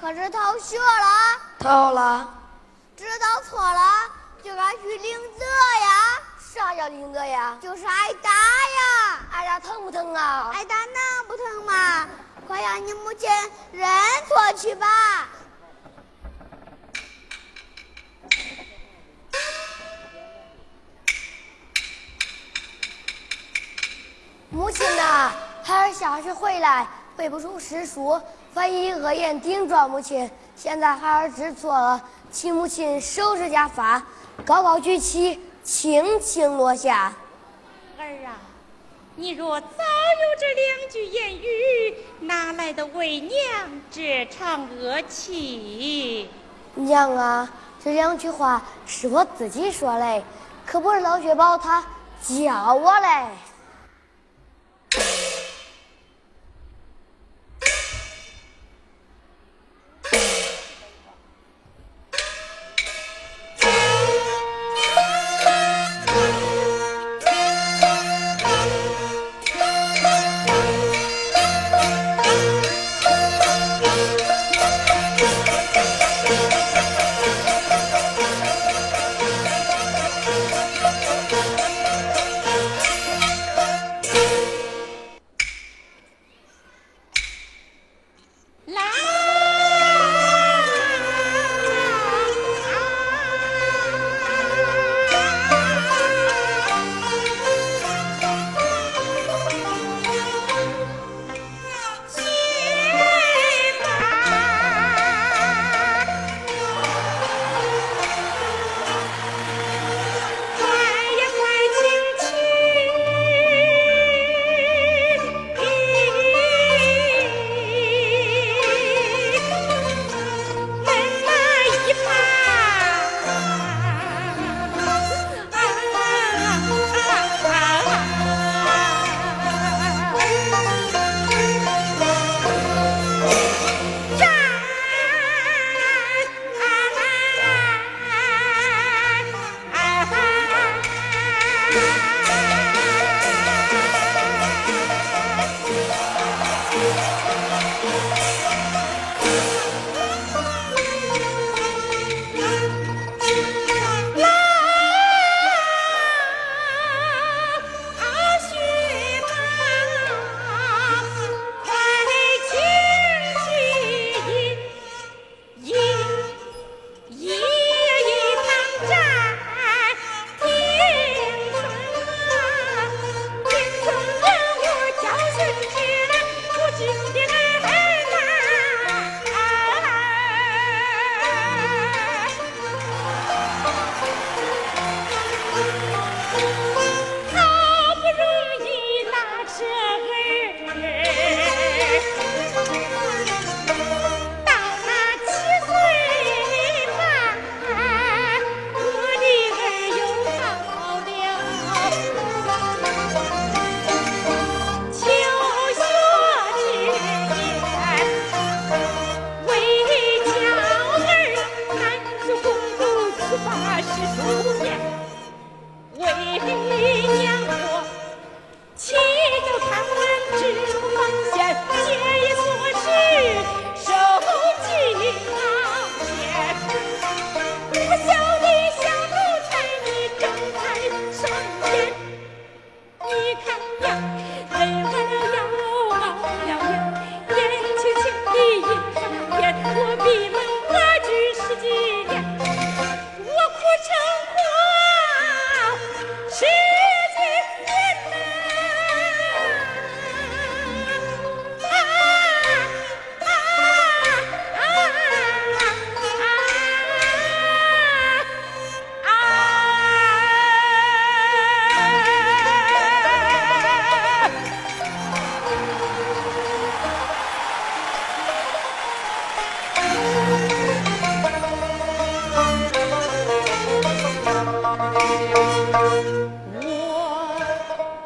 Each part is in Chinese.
可是逃学了，逃了，知道错了就该去领责呀。啥叫领责呀？就是挨打呀。挨打疼不疼啊？挨打能不疼吗？快让你母亲认错去吧。母亲呐，孩儿下学回来背不出诗书，反以恶言顶撞母亲。现在孩儿知错了，请母亲收拾家法，高高举起，轻轻落下。儿啊，你若早有这两句言语，哪来的为娘这场恶气？娘啊，这两句话是我自己说的，可不是老薛宝他教我嘞。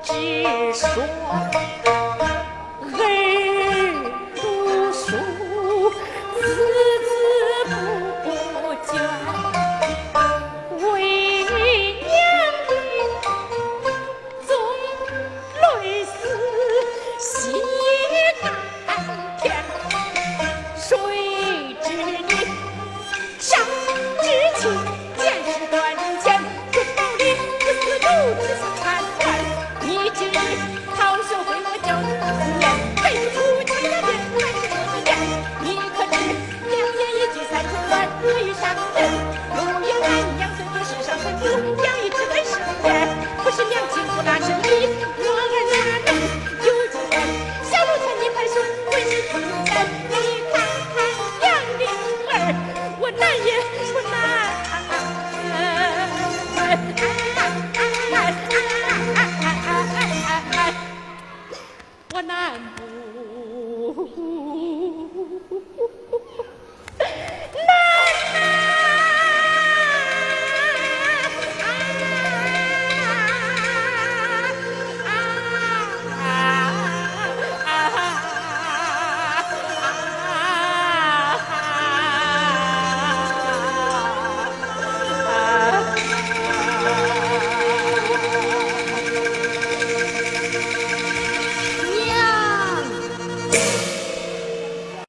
只说